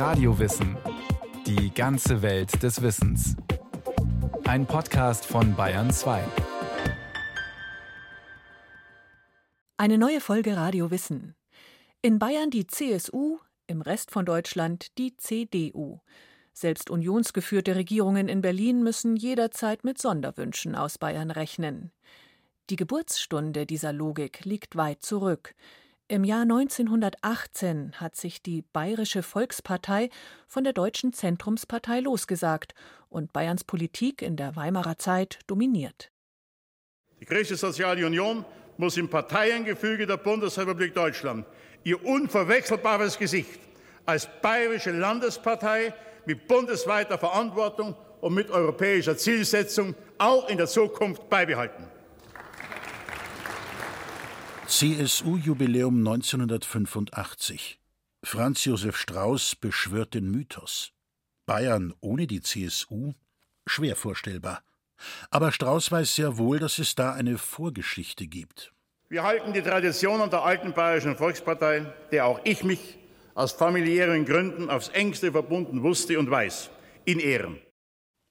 Radiowissen. Die ganze Welt des Wissens. Ein Podcast von Bayern 2. Eine neue Folge Radio Wissen. In Bayern die CSU, im Rest von Deutschland die CDU. Selbst unionsgeführte Regierungen in Berlin müssen jederzeit mit Sonderwünschen aus Bayern rechnen. Die Geburtsstunde dieser Logik liegt weit zurück. Im Jahr 1918 hat sich die Bayerische Volkspartei von der Deutschen Zentrumspartei losgesagt und Bayerns Politik in der Weimarer Zeit dominiert. Die Christliche Soziale Union muss im Parteiengefüge der Bundesrepublik Deutschland ihr unverwechselbares Gesicht als bayerische Landespartei mit bundesweiter Verantwortung und mit europäischer Zielsetzung auch in der Zukunft beibehalten. CSU-Jubiläum 1985. Franz Josef Strauß beschwört den Mythos. Bayern ohne die CSU? Schwer vorstellbar. Aber Strauß weiß sehr wohl, dass es da eine Vorgeschichte gibt. Wir halten die Traditionen der alten Bayerischen Volkspartei, der auch ich mich aus familiären Gründen aufs engste verbunden wusste und weiß, in Ehren.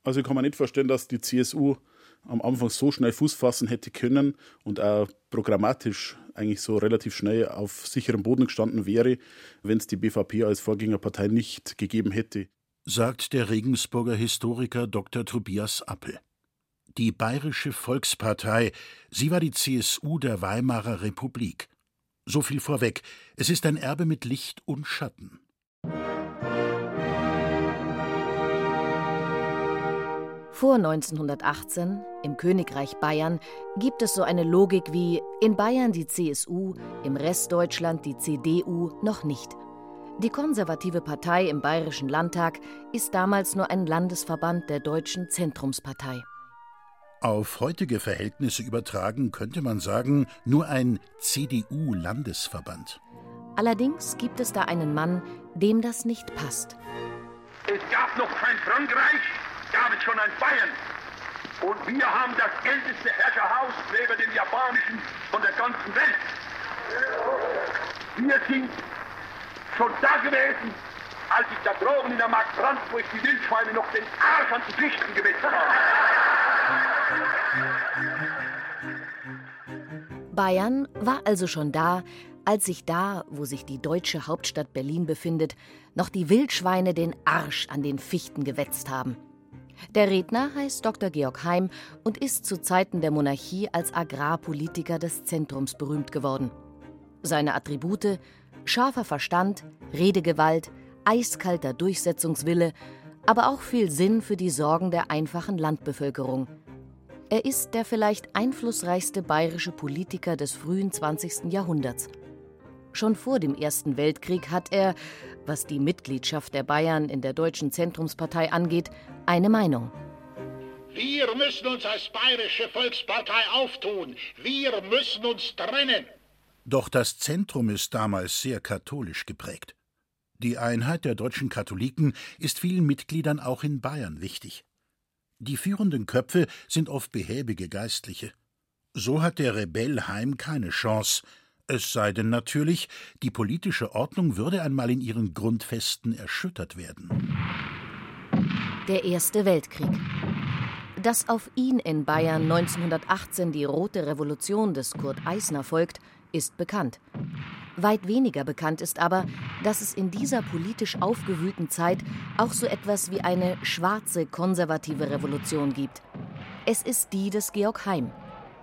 Also ich kann mir nicht vorstellen, dass die CSU am Anfang so schnell Fuß fassen hätte können und auch programmatisch eigentlich so relativ schnell auf sicherem Boden gestanden wäre, wenn es die BVP als Vorgängerpartei nicht gegeben hätte. Sagt der Regensburger Historiker Dr. Tobias Appel. Die Bayerische Volkspartei, sie war die CSU der Weimarer Republik. So viel vorweg, es ist ein Erbe mit Licht und Schatten. Vor 1918, im Königreich Bayern, gibt es so eine Logik wie in Bayern die CSU, im Rest Deutschland die CDU noch nicht. Die konservative Partei im Bayerischen Landtag ist damals nur ein Landesverband der Deutschen Zentrumspartei. Auf heutige Verhältnisse übertragen könnte man sagen, nur ein CDU-Landesverband. Allerdings gibt es da einen Mann, dem das nicht passt. Es gab noch kein Frankreich, es schon ein Bayern. Und wir haben das älteste Herrscherhaus neben dem japanischen von der ganzen Welt. Wir sind schon da gewesen, als ich da droben in der Markt Brandenburg die Wildschweine noch den Arsch an die Fichten gewetzt habe. Bayern war also schon da, als sich da, wo sich die deutsche Hauptstadt Berlin befindet, noch die Wildschweine den Arsch an den Fichten gewetzt haben. Der Redner heißt Dr. Georg Heim und ist zu Zeiten der Monarchie als Agrarpolitiker des Zentrums berühmt geworden. Seine Attribute scharfer Verstand, Redegewalt, eiskalter Durchsetzungswille, aber auch viel Sinn für die Sorgen der einfachen Landbevölkerung. Er ist der vielleicht einflussreichste bayerische Politiker des frühen 20. Jahrhunderts. Schon vor dem Ersten Weltkrieg hat er, was die Mitgliedschaft der Bayern in der Deutschen Zentrumspartei angeht, eine Meinung. Wir müssen uns als Bayerische Volkspartei auftun. Wir müssen uns trennen. Doch das Zentrum ist damals sehr katholisch geprägt. Die Einheit der deutschen Katholiken ist vielen Mitgliedern auch in Bayern wichtig. Die führenden Köpfe sind oft behäbige Geistliche. So hat der Rebell Heim keine Chance, es sei denn natürlich, die politische Ordnung würde einmal in ihren Grundfesten erschüttert werden. Der Erste Weltkrieg. Dass auf ihn in Bayern 1918 die Rote Revolution des Kurt Eisner folgt, ist bekannt. Weit weniger bekannt ist aber, dass es in dieser politisch aufgewühlten Zeit auch so etwas wie eine schwarze konservative Revolution gibt. Es ist die des Georg Heim.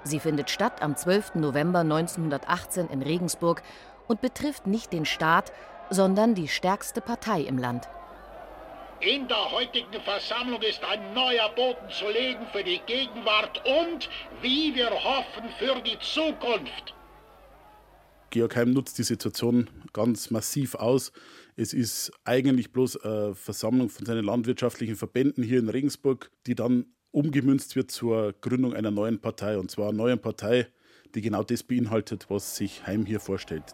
Sie findet statt am 12. November 1918 in Regensburg und betrifft nicht den Staat, sondern die stärkste Partei im Land. In der heutigen Versammlung ist ein neuer Boden zu legen für die Gegenwart und, wie wir hoffen, für die Zukunft. Georg Heim nutzt die Situation ganz massiv aus. Es ist eigentlich bloß eine Versammlung von seinen landwirtschaftlichen Verbänden hier in Regensburg, die dann umgemünzt wird zur Gründung einer neuen Partei. Und zwar einer neuen Partei, die genau das beinhaltet, was sich Heim hier vorstellt.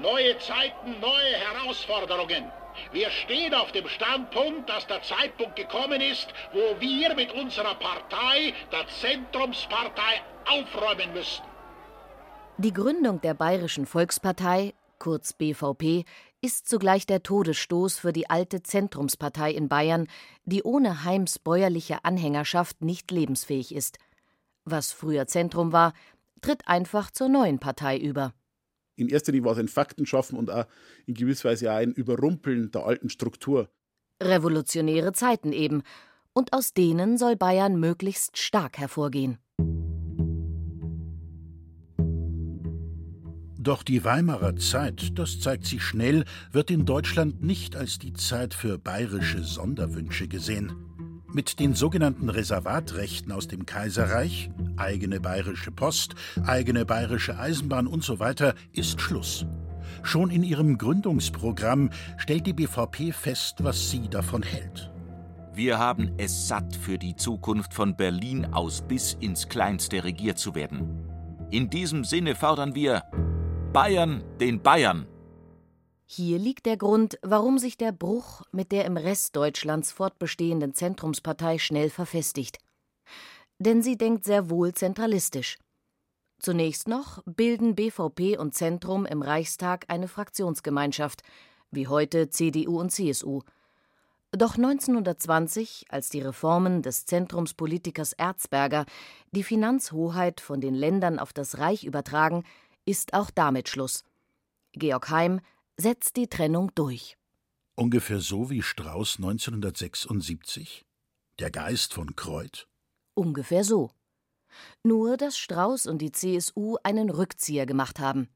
Neue Zeiten, neue Herausforderungen. Wir stehen auf dem Standpunkt, dass der Zeitpunkt gekommen ist, wo wir mit unserer Partei, der Zentrumspartei, aufräumen müssen. Die Gründung der Bayerischen Volkspartei, kurz BVP, ist zugleich der Todesstoß für die alte Zentrumspartei in Bayern, die ohne Heims bäuerliche Anhängerschaft nicht lebensfähig ist. Was früher Zentrum war, tritt einfach zur neuen Partei über. In erster Linie war es ein Faktenschaffen und auch in gewisser Weise auch ein Überrumpeln der alten Struktur. Revolutionäre Zeiten eben, und aus denen soll Bayern möglichst stark hervorgehen. Doch die Weimarer Zeit, das zeigt sich schnell, wird in Deutschland nicht als die Zeit für bayerische Sonderwünsche gesehen. Mit den sogenannten Reservatrechten aus dem Kaiserreich, eigene bayerische Post, eigene bayerische Eisenbahn usw. So ist Schluss. Schon in ihrem Gründungsprogramm stellt die BVP fest, was sie davon hält. Wir haben es satt, für die Zukunft von Berlin aus bis ins Kleinste regiert zu werden. In diesem Sinne fordern wir Bayern den Bayern. Hier liegt der Grund, warum sich der Bruch mit der im Rest Deutschlands fortbestehenden Zentrumspartei schnell verfestigt. Denn sie denkt sehr wohl zentralistisch. Zunächst noch bilden BVP und Zentrum im Reichstag eine Fraktionsgemeinschaft, wie heute CDU und CSU. Doch 1920, als die Reformen des Zentrumspolitikers Erzberger die Finanzhoheit von den Ländern auf das Reich übertragen, ist auch damit Schluss. Georg Heim setzt die Trennung durch. Ungefähr so wie Strauß 1976? Der Geist von Kreuth? Ungefähr so. Nur, dass Strauß und die CSU einen Rückzieher gemacht haben.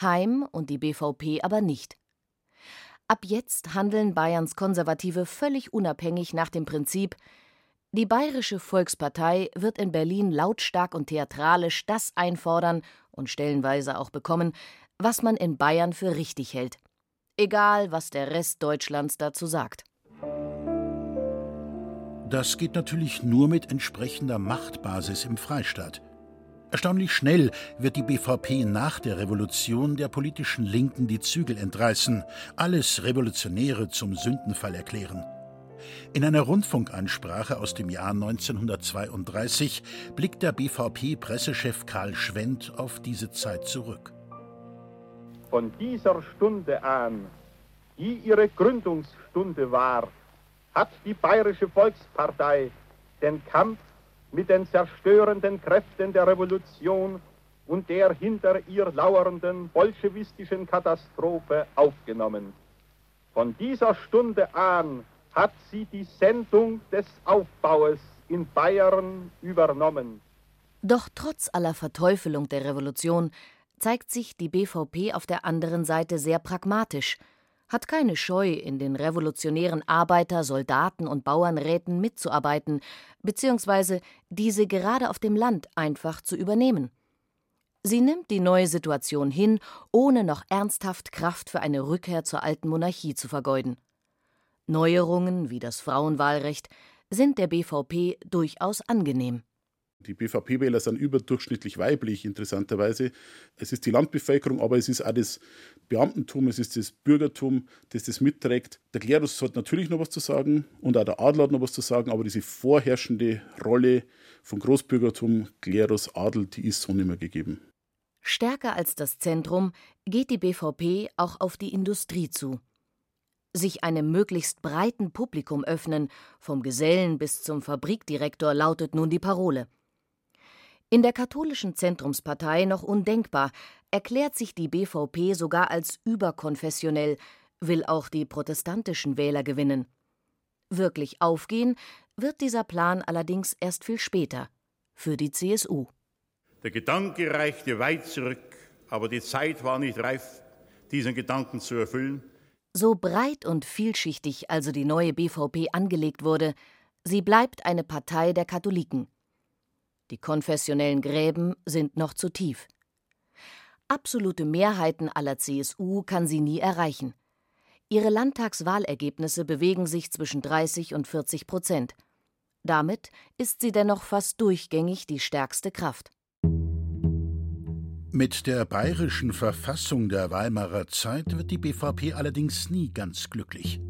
Heim und die BVP aber nicht. Ab jetzt handeln Bayerns Konservative völlig unabhängig nach dem Prinzip, die Bayerische Volkspartei wird in Berlin lautstark und theatralisch das einfordern und stellenweise auch bekommen, was man in Bayern für richtig hält. Egal, was der Rest Deutschlands dazu sagt. Das geht natürlich nur mit entsprechender Machtbasis im Freistaat. Erstaunlich schnell wird die BVP nach der Revolution der politischen Linken die Zügel entreißen, alles Revolutionäre zum Sündenfall erklären. In einer Rundfunkansprache aus dem Jahr 1932 blickt der BVP-Pressechef Karl Schwendt auf diese Zeit zurück. Von dieser Stunde an, die ihre Gründungsstunde war, hat die Bayerische Volkspartei den Kampf mit den zerstörenden Kräften der Revolution und der hinter ihr lauernden bolschewistischen Katastrophe aufgenommen. Von dieser Stunde an hat sie die Sendung des Aufbaues in Bayern übernommen. Doch trotz aller Verteufelung der Revolution zeigt sich die BVP auf der anderen Seite sehr pragmatisch, hat keine Scheu, in den revolutionären Arbeiter-, Soldaten- und Bauernräten mitzuarbeiten, beziehungsweise diese gerade auf dem Land einfach zu übernehmen. Sie nimmt die neue Situation hin, ohne noch ernsthaft Kraft für eine Rückkehr zur alten Monarchie zu vergeuden. Neuerungen wie das Frauenwahlrecht sind der BVP durchaus angenehm. Die BVP-Wähler sind überdurchschnittlich weiblich, interessanterweise. Es ist die Landbevölkerung, aber es ist auch das Beamtentum, es ist das Bürgertum, das das mitträgt. Der Klerus hat natürlich noch was zu sagen und auch der Adel hat noch was zu sagen, aber diese vorherrschende Rolle von Großbürgertum, Klerus, Adel, die ist so nicht mehr gegeben. Stärker als das Zentrum geht die BVP auch auf die Industrie zu sich einem möglichst breiten Publikum öffnen, vom Gesellen bis zum Fabrikdirektor lautet nun die Parole. In der katholischen Zentrumspartei noch undenkbar, erklärt sich die BVP sogar als überkonfessionell, will auch die protestantischen Wähler gewinnen. Wirklich aufgehen wird dieser Plan allerdings erst viel später, für die CSU. Der Gedanke reichte weit zurück, aber die Zeit war nicht reif, diesen Gedanken zu erfüllen. So breit und vielschichtig also die neue BVP angelegt wurde, sie bleibt eine Partei der Katholiken. Die konfessionellen Gräben sind noch zu tief. Absolute Mehrheiten aller CSU kann sie nie erreichen. Ihre Landtagswahlergebnisse bewegen sich zwischen 30 und 40 Prozent. Damit ist sie dennoch fast durchgängig die stärkste Kraft. Mit der bayerischen Verfassung der Weimarer Zeit wird die BVP allerdings nie ganz glücklich.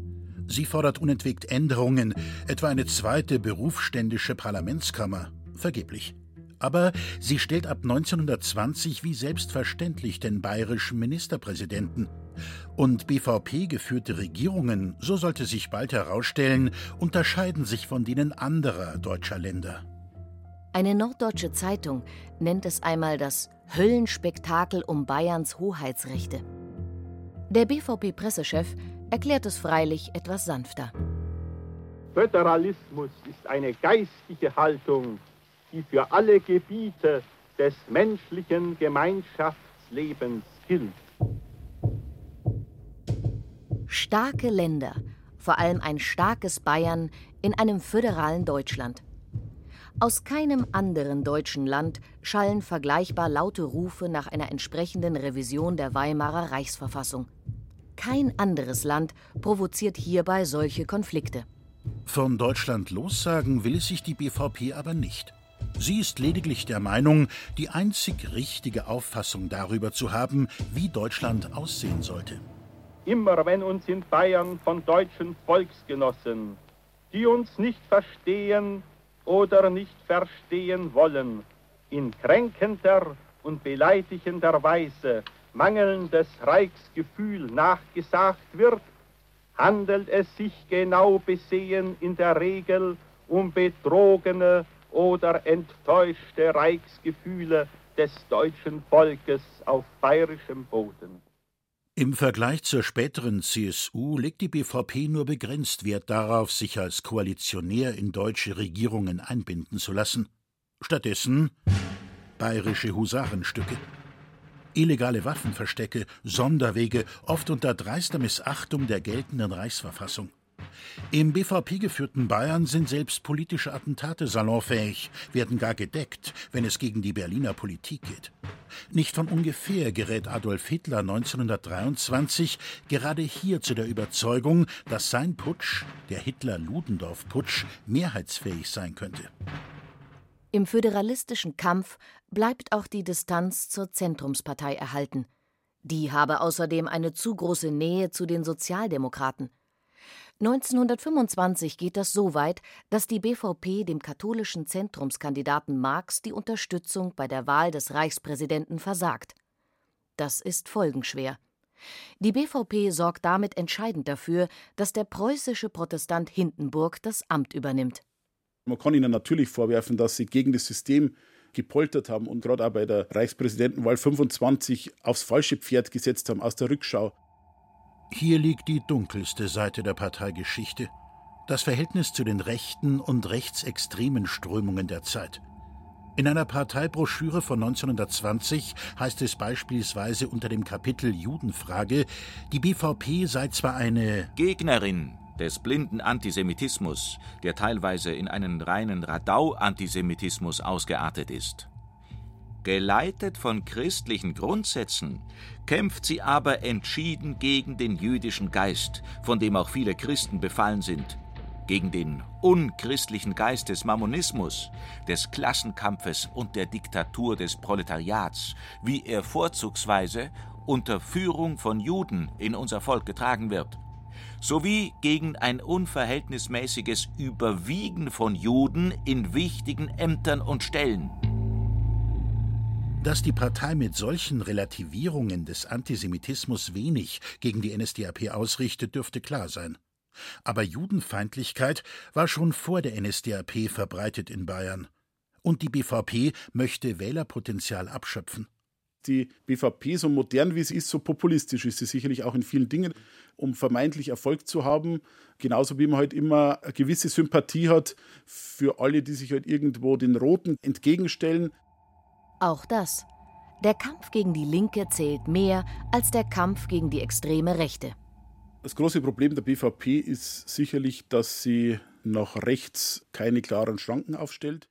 Sie fordert unentwegt Änderungen, etwa eine zweite berufsständische Parlamentskammer. Vergeblich. Aber sie stellt ab 1920 wie selbstverständlich den bayerischen Ministerpräsidenten. Und BVP geführte Regierungen, so sollte sich bald herausstellen, unterscheiden sich von denen anderer deutscher Länder. Eine norddeutsche Zeitung nennt es einmal das Höllenspektakel um Bayerns Hoheitsrechte. Der BVP-Pressechef erklärt es freilich etwas sanfter. Föderalismus ist eine geistige Haltung, die für alle Gebiete des menschlichen Gemeinschaftslebens gilt. Starke Länder, vor allem ein starkes Bayern in einem föderalen Deutschland. Aus keinem anderen deutschen Land schallen vergleichbar laute Rufe nach einer entsprechenden Revision der Weimarer Reichsverfassung. Kein anderes Land provoziert hierbei solche Konflikte. Von Deutschland lossagen will sich die BVP aber nicht. Sie ist lediglich der Meinung, die einzig richtige Auffassung darüber zu haben, wie Deutschland aussehen sollte. Immer wenn uns in Bayern von deutschen Volksgenossen, die uns nicht verstehen oder nicht verstehen wollen, in kränkender und beleidigender Weise mangelndes Reichsgefühl nachgesagt wird, handelt es sich genau besehen in der Regel um betrogene oder enttäuschte Reichsgefühle des deutschen Volkes auf bayerischem Boden. Im Vergleich zur späteren CSU legt die BVP nur begrenzt Wert darauf, sich als Koalitionär in deutsche Regierungen einbinden zu lassen. Stattdessen bayerische Husarenstücke illegale Waffenverstecke, Sonderwege, oft unter dreister Missachtung der geltenden Reichsverfassung. Im BVP geführten Bayern sind selbst politische Attentate salonfähig, werden gar gedeckt, wenn es gegen die Berliner Politik geht. Nicht von ungefähr gerät Adolf Hitler 1923 gerade hier zu der Überzeugung, dass sein Putsch, der Hitler-Ludendorff-Putsch, mehrheitsfähig sein könnte. Im föderalistischen Kampf bleibt auch die Distanz zur Zentrumspartei erhalten. Die habe außerdem eine zu große Nähe zu den Sozialdemokraten. 1925 geht das so weit, dass die BVP dem katholischen Zentrumskandidaten Marx die Unterstützung bei der Wahl des Reichspräsidenten versagt. Das ist folgenschwer. Die BVP sorgt damit entscheidend dafür, dass der preußische Protestant Hindenburg das Amt übernimmt. Man kann ihnen natürlich vorwerfen, dass sie gegen das System gepoltert haben und gerade auch bei der Reichspräsidentenwahl 25 aufs falsche Pferd gesetzt haben aus der Rückschau. Hier liegt die dunkelste Seite der Parteigeschichte. Das Verhältnis zu den rechten und rechtsextremen Strömungen der Zeit. In einer Parteibroschüre von 1920 heißt es beispielsweise unter dem Kapitel Judenfrage, die BVP sei zwar eine Gegnerin des blinden Antisemitismus, der teilweise in einen reinen Radau-Antisemitismus ausgeartet ist. Geleitet von christlichen Grundsätzen kämpft sie aber entschieden gegen den jüdischen Geist, von dem auch viele Christen befallen sind, gegen den unchristlichen Geist des Mammonismus, des Klassenkampfes und der Diktatur des Proletariats, wie er vorzugsweise unter Führung von Juden in unser Volk getragen wird sowie gegen ein unverhältnismäßiges Überwiegen von Juden in wichtigen Ämtern und Stellen. Dass die Partei mit solchen Relativierungen des Antisemitismus wenig gegen die NSDAP ausrichtet, dürfte klar sein. Aber Judenfeindlichkeit war schon vor der NSDAP verbreitet in Bayern. Und die BVP möchte Wählerpotenzial abschöpfen die BVP, so modern wie sie ist, so populistisch ist sie sicherlich auch in vielen Dingen, um vermeintlich Erfolg zu haben. Genauso wie man halt immer eine gewisse Sympathie hat für alle, die sich halt irgendwo den Roten entgegenstellen. Auch das. Der Kampf gegen die Linke zählt mehr als der Kampf gegen die extreme Rechte. Das große Problem der BVP ist sicherlich, dass sie nach rechts keine klaren Schranken aufstellt.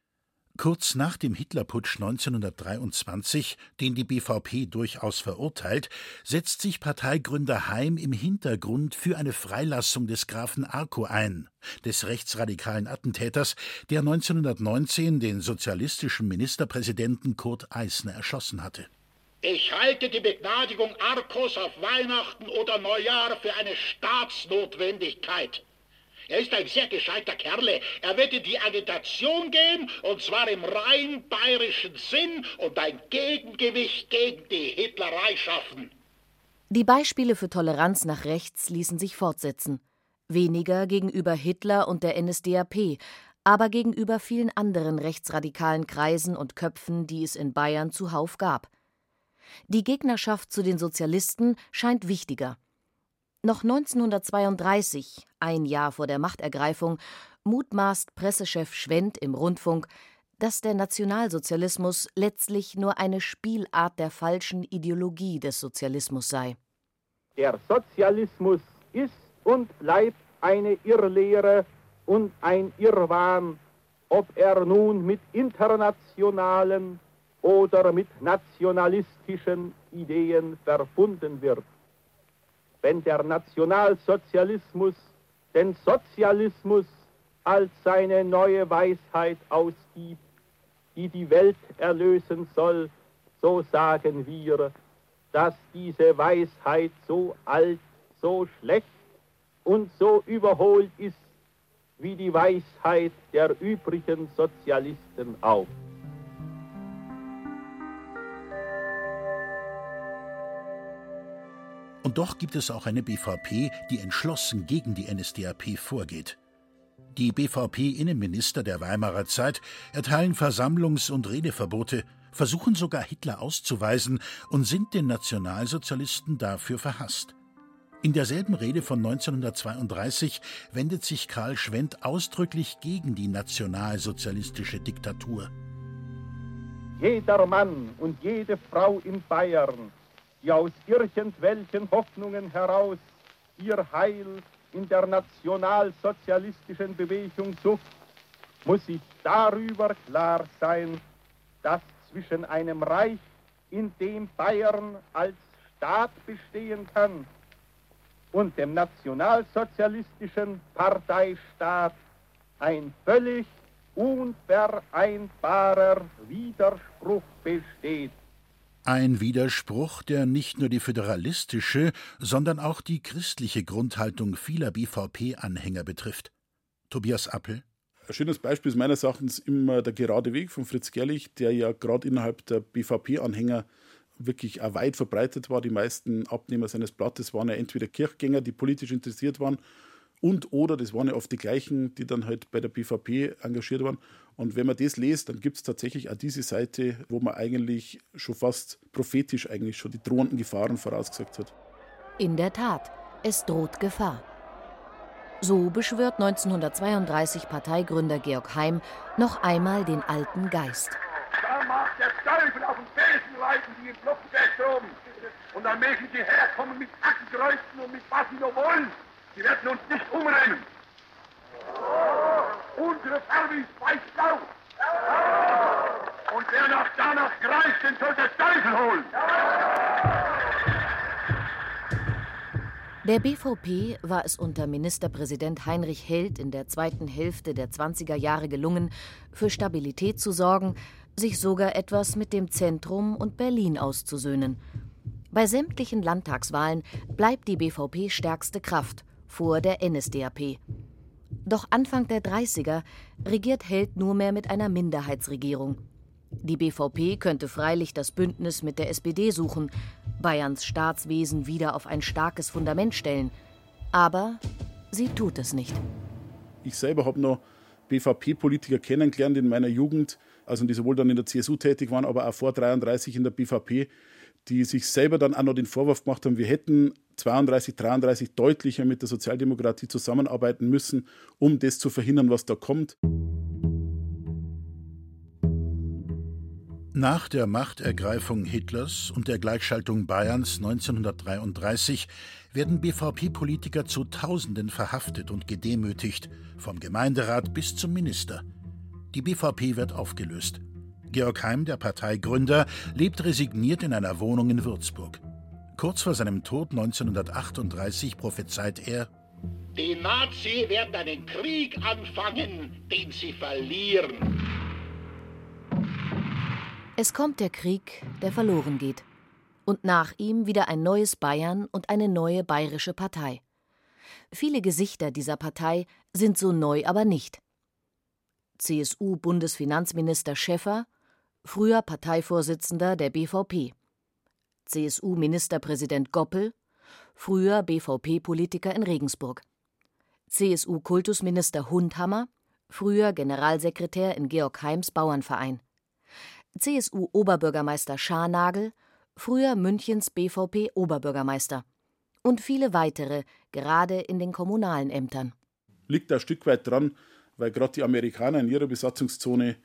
Kurz nach dem Hitlerputsch 1923, den die BVP durchaus verurteilt, setzt sich Parteigründer Heim im Hintergrund für eine Freilassung des Grafen Arco ein, des rechtsradikalen Attentäters, der 1919 den sozialistischen Ministerpräsidenten Kurt Eisner erschossen hatte. Ich halte die Begnadigung Arkos auf Weihnachten oder Neujahr für eine Staatsnotwendigkeit. Er ist ein sehr gescheiter Kerle. Er wird in die Agitation gehen, und zwar im rein bayerischen Sinn und ein Gegengewicht gegen die Hitlerei schaffen. Die Beispiele für Toleranz nach rechts ließen sich fortsetzen. Weniger gegenüber Hitler und der NSDAP, aber gegenüber vielen anderen rechtsradikalen Kreisen und Köpfen, die es in Bayern zuhauf gab. Die Gegnerschaft zu den Sozialisten scheint wichtiger. Noch 1932, ein Jahr vor der Machtergreifung, mutmaßt Pressechef Schwendt im Rundfunk, dass der Nationalsozialismus letztlich nur eine Spielart der falschen Ideologie des Sozialismus sei. Der Sozialismus ist und bleibt eine Irrlehre und ein Irrwahn, ob er nun mit internationalen oder mit nationalistischen Ideen verbunden wird. Wenn der Nationalsozialismus den Sozialismus als seine neue Weisheit ausgibt, die die Welt erlösen soll, so sagen wir, dass diese Weisheit so alt, so schlecht und so überholt ist wie die Weisheit der übrigen Sozialisten auch. Und doch gibt es auch eine BVP, die entschlossen gegen die NSDAP vorgeht. Die BVP-Innenminister der Weimarer Zeit erteilen Versammlungs- und Redeverbote, versuchen sogar Hitler auszuweisen und sind den Nationalsozialisten dafür verhasst. In derselben Rede von 1932 wendet sich Karl Schwendt ausdrücklich gegen die nationalsozialistische Diktatur. Jeder Mann und jede Frau in Bayern, die aus irgendwelchen Hoffnungen heraus ihr Heil in der nationalsozialistischen Bewegung sucht, muss sich darüber klar sein, dass zwischen einem Reich, in dem Bayern als Staat bestehen kann, und dem nationalsozialistischen Parteistaat ein völlig unvereinbarer Widerspruch besteht. Ein Widerspruch, der nicht nur die föderalistische, sondern auch die christliche Grundhaltung vieler BVP-Anhänger betrifft. Tobias Appel. Ein schönes Beispiel ist meines Erachtens immer der gerade Weg von Fritz Gerlich, der ja gerade innerhalb der BVP-Anhänger wirklich auch weit verbreitet war. Die meisten Abnehmer seines Blattes waren ja entweder Kirchgänger, die politisch interessiert waren, und oder das waren ja oft die gleichen, die dann halt bei der BVP engagiert waren. Und wenn man das liest, dann gibt es tatsächlich auch diese Seite, wo man eigentlich schon fast prophetisch eigentlich schon die drohenden Gefahren vorausgesagt hat. In der Tat, es droht Gefahr. So beschwört 1932 Parteigründer Georg Heim noch einmal den alten Geist. Da mag der Teufel auf den Felsen reiten, die im Blockberg oben. Und dann mögen sie herkommen mit Ackenkreuzen und mit was sie noch wollen. Sie werden uns nicht umrennen. Unsere Farbe ist weiß-blau. Und wer nach danach greift, den soll der Teufel holen. Der BVP war es unter Ministerpräsident Heinrich Held in der zweiten Hälfte der 20er Jahre gelungen, für Stabilität zu sorgen, sich sogar etwas mit dem Zentrum und Berlin auszusöhnen. Bei sämtlichen Landtagswahlen bleibt die BVP stärkste Kraft vor der NSDAP. Doch Anfang der 30er regiert Held nur mehr mit einer Minderheitsregierung. Die BVP könnte freilich das Bündnis mit der SPD suchen, Bayerns Staatswesen wieder auf ein starkes Fundament stellen. Aber sie tut es nicht. Ich selber habe noch BVP-Politiker kennengelernt in meiner Jugend, also die sowohl dann in der CSU tätig waren, aber auch vor 33 in der BVP, die sich selber dann auch noch den Vorwurf gemacht haben, wir hätten 32, 33 deutlicher mit der Sozialdemokratie zusammenarbeiten müssen, um das zu verhindern, was da kommt. Nach der Machtergreifung Hitlers und der Gleichschaltung Bayerns 1933 werden BVP-Politiker zu Tausenden verhaftet und gedemütigt, vom Gemeinderat bis zum Minister. Die BVP wird aufgelöst. Georg Heim, der Parteigründer, lebt resigniert in einer Wohnung in Würzburg. Kurz vor seinem Tod 1938 prophezeit er: Die Nazis werden einen Krieg anfangen, den sie verlieren. Es kommt der Krieg, der verloren geht. Und nach ihm wieder ein neues Bayern und eine neue bayerische Partei. Viele Gesichter dieser Partei sind so neu aber nicht. CSU-Bundesfinanzminister Schäffer, früher Parteivorsitzender der BVP. CSU-Ministerpräsident Goppel, früher BVP-Politiker in Regensburg. CSU-Kultusminister Hundhammer, früher Generalsekretär in Georg Heims Bauernverein. CSU-Oberbürgermeister Scharnagel, früher Münchens BVP-Oberbürgermeister. Und viele weitere, gerade in den kommunalen Ämtern. Liegt ein Stück weit dran, weil gerade die Amerikaner in ihrer Besatzungszone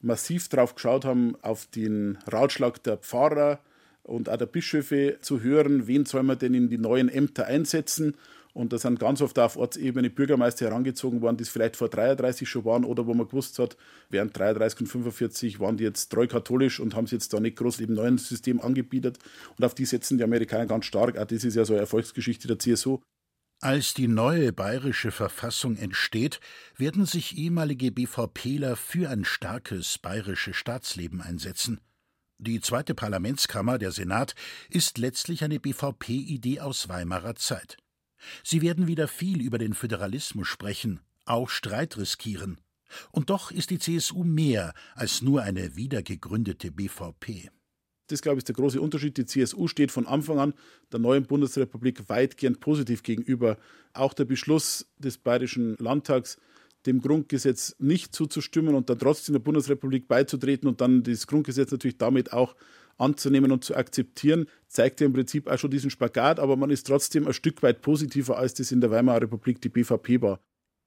massiv drauf geschaut haben, auf den Ratschlag der Pfarrer und auch der Bischöfe zu hören, wen soll man denn in die neuen Ämter einsetzen. Und da sind ganz oft auf Ortsebene Bürgermeister herangezogen worden, die es vielleicht vor 33 schon waren oder wo man gewusst hat, während 33 und 45 waren die jetzt treu katholisch und haben es jetzt da nicht groß im neuen System angebietet. Und auf die setzen die Amerikaner ganz stark. Auch das ist ja so eine Erfolgsgeschichte der CSU. Als die neue bayerische Verfassung entsteht, werden sich ehemalige BVPler für ein starkes bayerisches Staatsleben einsetzen. Die zweite Parlamentskammer, der Senat, ist letztlich eine BVP-Idee aus Weimarer Zeit. Sie werden wieder viel über den Föderalismus sprechen, auch Streit riskieren. Und doch ist die CSU mehr als nur eine wiedergegründete BVP. Das, glaube ich, ist der große Unterschied. Die CSU steht von Anfang an der neuen Bundesrepublik weitgehend positiv gegenüber. Auch der Beschluss des Bayerischen Landtags, dem Grundgesetz nicht zuzustimmen und dann trotzdem der Bundesrepublik beizutreten und dann das Grundgesetz natürlich damit auch anzunehmen und zu akzeptieren, zeigt ja im Prinzip auch schon diesen Spagat, aber man ist trotzdem ein Stück weit positiver, als das in der Weimarer Republik die BVP war.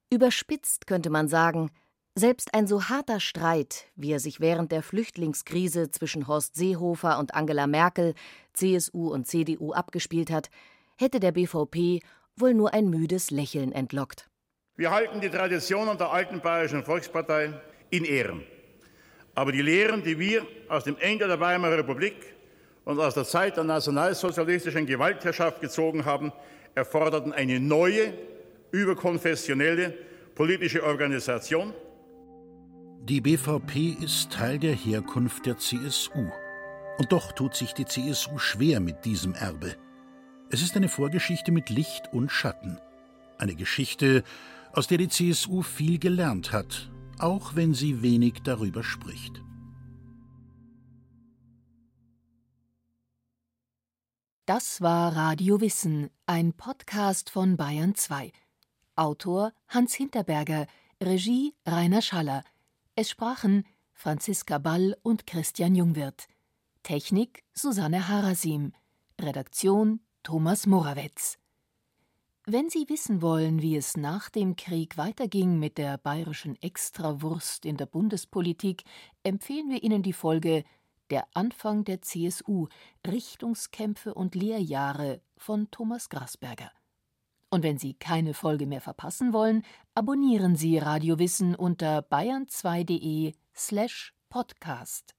Überspitzt könnte man sagen, selbst ein so harter Streit, wie er sich während der Flüchtlingskrise zwischen Horst Seehofer und Angela Merkel, CSU und CDU abgespielt hat, hätte der BVP wohl nur ein müdes Lächeln entlockt. Wir halten die Traditionen der alten Bayerischen Volkspartei in Ehren. Aber die Lehren, die wir aus dem Ende der Weimarer Republik und aus der Zeit der nationalsozialistischen Gewaltherrschaft gezogen haben, erforderten eine neue, überkonfessionelle politische Organisation, die BVP ist Teil der Herkunft der CSU. Und doch tut sich die CSU schwer mit diesem Erbe. Es ist eine Vorgeschichte mit Licht und Schatten. Eine Geschichte, aus der die CSU viel gelernt hat, auch wenn sie wenig darüber spricht. Das war Radio Wissen, ein Podcast von Bayern 2. Autor Hans Hinterberger, Regie Rainer Schaller. Es sprachen Franziska Ball und Christian Jungwirth. Technik Susanne Harasim. Redaktion Thomas Morawetz. Wenn Sie wissen wollen, wie es nach dem Krieg weiterging mit der bayerischen Extrawurst in der Bundespolitik, empfehlen wir Ihnen die Folge Der Anfang der CSU Richtungskämpfe und Lehrjahre von Thomas Grasberger. Und wenn Sie keine Folge mehr verpassen wollen, abonnieren Sie Radio Wissen unter bayern2.de slash podcast.